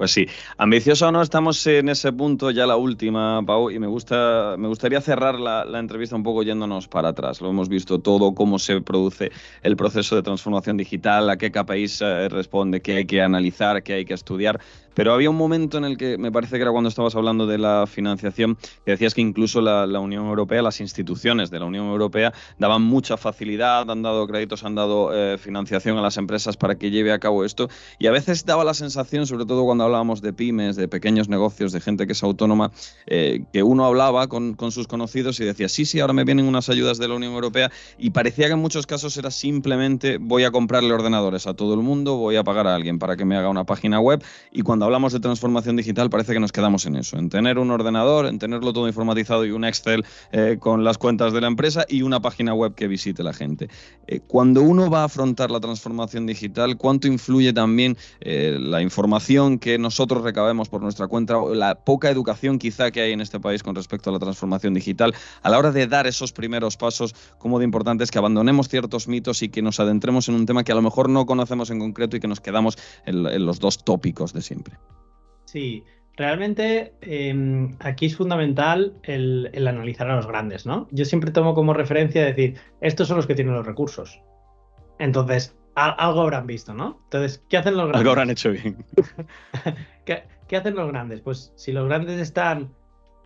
Speaker 1: Pues sí, ambicioso o no, estamos en ese punto, ya la última, Pau, y me, gusta, me gustaría cerrar la, entrevista un poco yéndonos para atrás. Lo hemos visto todo, cómo se produce el proceso de transformación digital, a qué país eh, responde, qué hay que analizar, qué hay que estudiar. Pero había un momento en el que me parece que era cuando estabas hablando de la financiación, que decías que incluso la, Unión Europea, las instituciones de la Unión Europea daban mucha facilidad, han dado créditos, han dado eh, financiación a las empresas para que lleve a cabo esto. Y a veces daba la sensación, sobre todo cuando hablábamos de pymes, de pequeños negocios, de gente que es autónoma, eh, que uno hablaba con, con sus conocidos y decía, sí, sí, ahora me vienen unas ayudas de la Unión Europea y parecía que en muchos casos era simplemente voy a comprarle ordenadores a todo el mundo, voy a pagar a alguien para que me haga una página web y cuando hablamos de transformación digital parece que nos quedamos en eso, en tener un ordenador, en tenerlo todo informatizado y un Excel eh, con las cuentas de la empresa y una página web que visite la gente. Eh, cuando uno va a afrontar la transformación digital, ¿cuánto influye también eh, la información que nosotros recabemos por nuestra cuenta o la poca educación quizá que hay en este país con respecto a la transformación digital a la hora de dar esos primeros pasos, como de importante es que abandonemos ciertos mitos y que nos adentremos en un tema que a lo mejor no conocemos en concreto y que nos quedamos en los dos tópicos de siempre?
Speaker 2: Sí, realmente em, aquí es fundamental el, analizar a los grandes, ¿no? Yo siempre tomo como referencia decir, estos son los que tienen los recursos. Entonces, algo habrán visto, ¿no? Entonces, ¿qué hacen los grandes?
Speaker 1: Algo habrán hecho bien.
Speaker 2: ¿Qué, hacen los grandes? Pues si los grandes están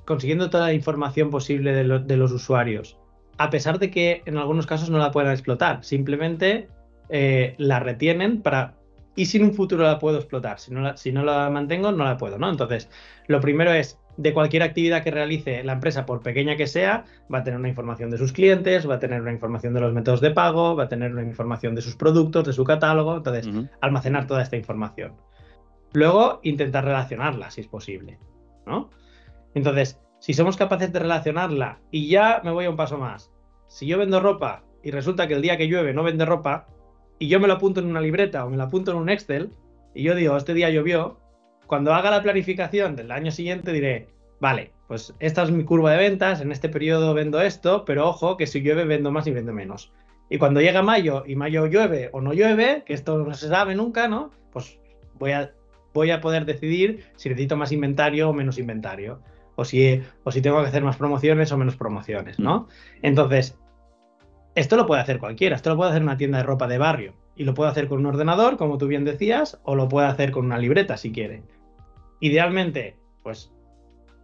Speaker 2: consiguiendo toda la información posible de, los usuarios, a pesar de que en algunos casos no la puedan explotar, simplemente eh, la retienen para y si en un futuro la puedo explotar. Si no la, si no la mantengo, no la puedo, ¿no? Entonces, lo primero es, de cualquier actividad que realice la empresa, por pequeña que sea, va a tener una información de sus clientes, va a tener una información de los métodos de pago, va a tener una información de sus productos, de su catálogo, entonces, almacenar toda esta información. Luego, intentar relacionarla, si es posible, ¿no? Entonces, si somos capaces de relacionarla, y ya me voy a un paso más, si yo vendo ropa y resulta que el día que llueve no vende ropa, y yo me lo apunto en una libreta o me lo apunto en un Excel y yo digo, este día llovió, cuando haga la planificación del año siguiente diré, vale, pues esta es mi curva de ventas, en este periodo vendo esto, pero ojo que si llueve vendo más y vendo menos. Y cuando llega mayo y mayo llueve o no llueve, que esto no se sabe nunca, ¿no? Pues voy a, voy a poder decidir si necesito más inventario o menos inventario. O si, o si tengo que hacer más promociones o menos promociones, ¿no? Entonces, esto lo puede hacer cualquiera, esto lo puede hacer una tienda de ropa de barrio y lo puede hacer con un ordenador, como tú bien decías, o lo puede hacer con una libreta si quiere. Idealmente, pues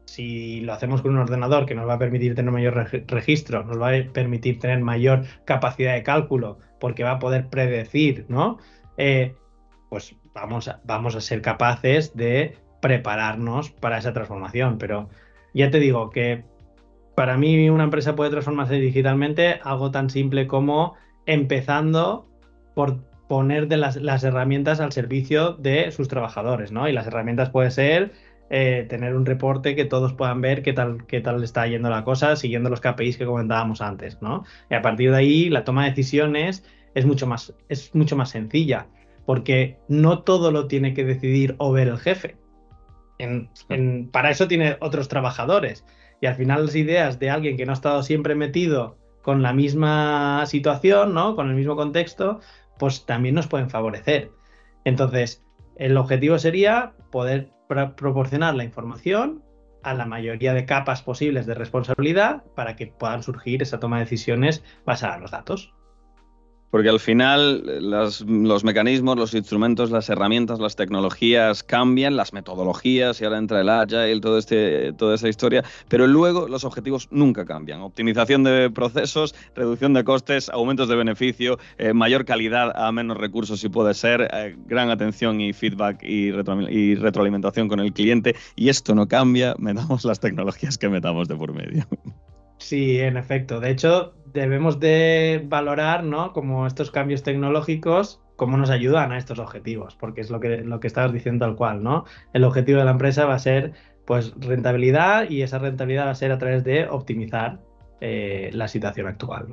Speaker 2: si lo hacemos con un ordenador que nos va a permitir tener mayor registro, nos va a permitir tener mayor capacidad de cálculo, porque va a poder predecir, ¿no? Eh, pues vamos vamos a ser capaces de prepararnos para esa transformación. Pero ya te digo que para mí una empresa puede transformarse digitalmente algo tan simple como empezando por poner de las, herramientas al servicio de sus trabajadores, ¿no? Y las herramientas puede ser eh, tener un reporte que todos puedan ver qué tal, qué tal está yendo la cosa, siguiendo los KPIs que comentábamos antes, ¿no? Y a partir de ahí la toma de decisiones es mucho más, es mucho más sencilla, porque no todo lo tiene que decidir o ver el jefe. para eso tiene otros trabajadores. Y al final las ideas de alguien que no ha estado siempre metido con la misma situación, ¿no? Con el mismo contexto, pues también nos pueden favorecer. Entonces, el objetivo sería poder proporcionar la información a la mayoría de capas posibles de responsabilidad para que puedan surgir esa toma de decisiones basada en los datos.
Speaker 1: Porque al final los mecanismos, los instrumentos, las herramientas, las tecnologías cambian, las metodologías, y ahora entra el Agile, todo este, toda esa historia, pero luego los objetivos nunca cambian. Optimización de procesos, reducción de costes, aumentos de beneficio, eh, mayor calidad a menos recursos si puede ser, eh, gran atención y feedback y retroalimentación con el cliente. Y esto no cambia, metamos las tecnologías que metamos de por medio.
Speaker 2: Sí, en efecto. De hecho, debemos de valorar, ¿no? Como estos cambios tecnológicos, cómo nos ayudan a estos objetivos, porque es lo que, lo que estabas diciendo al cual, ¿no? El objetivo de la empresa va a ser, pues, rentabilidad y esa rentabilidad va a ser a través de optimizar eh, la situación actual.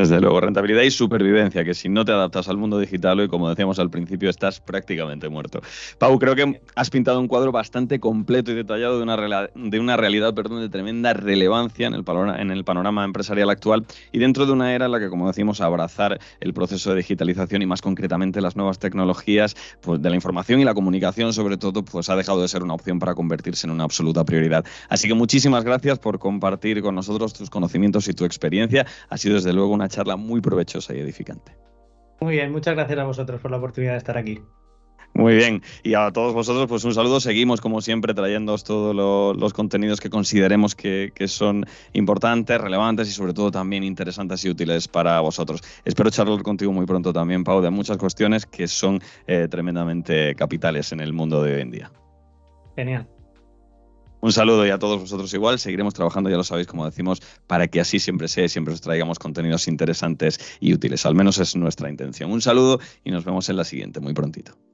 Speaker 1: Desde luego, rentabilidad y supervivencia, que si no te adaptas al mundo digital hoy, como decíamos al principio, estás prácticamente muerto. Pau, creo que has pintado un cuadro bastante completo y detallado de una, de una realidad perdón, de tremenda relevancia en el, en el panorama empresarial actual y dentro de una era en la que, como decimos, abrazar el proceso de digitalización y más concretamente las nuevas tecnologías pues, de la información y la comunicación, sobre todo, pues ha dejado de ser una opción para convertirse en una absoluta prioridad. Así que muchísimas gracias por compartir con nosotros tus conocimientos y tu experiencia. Ha sido desde luego una charla muy provechosa y edificante.
Speaker 2: Muy bien, muchas gracias a vosotros por la oportunidad de estar aquí.
Speaker 1: Muy bien, y a todos vosotros, pues un saludo. Seguimos, como siempre, trayéndoos todos los contenidos que consideremos que, son importantes, relevantes y, sobre todo, también interesantes y útiles para vosotros. Espero charlar contigo muy pronto también, Pau, de muchas cuestiones que son eh, tremendamente capitales en el mundo de hoy en día.
Speaker 2: Genial.
Speaker 1: Un saludo y a todos vosotros igual. Seguiremos trabajando, ya lo sabéis, como decimos, para que así siempre sea y siempre os traigamos contenidos interesantes y útiles. Al menos es nuestra intención. Un saludo y nos vemos en la siguiente, muy prontito.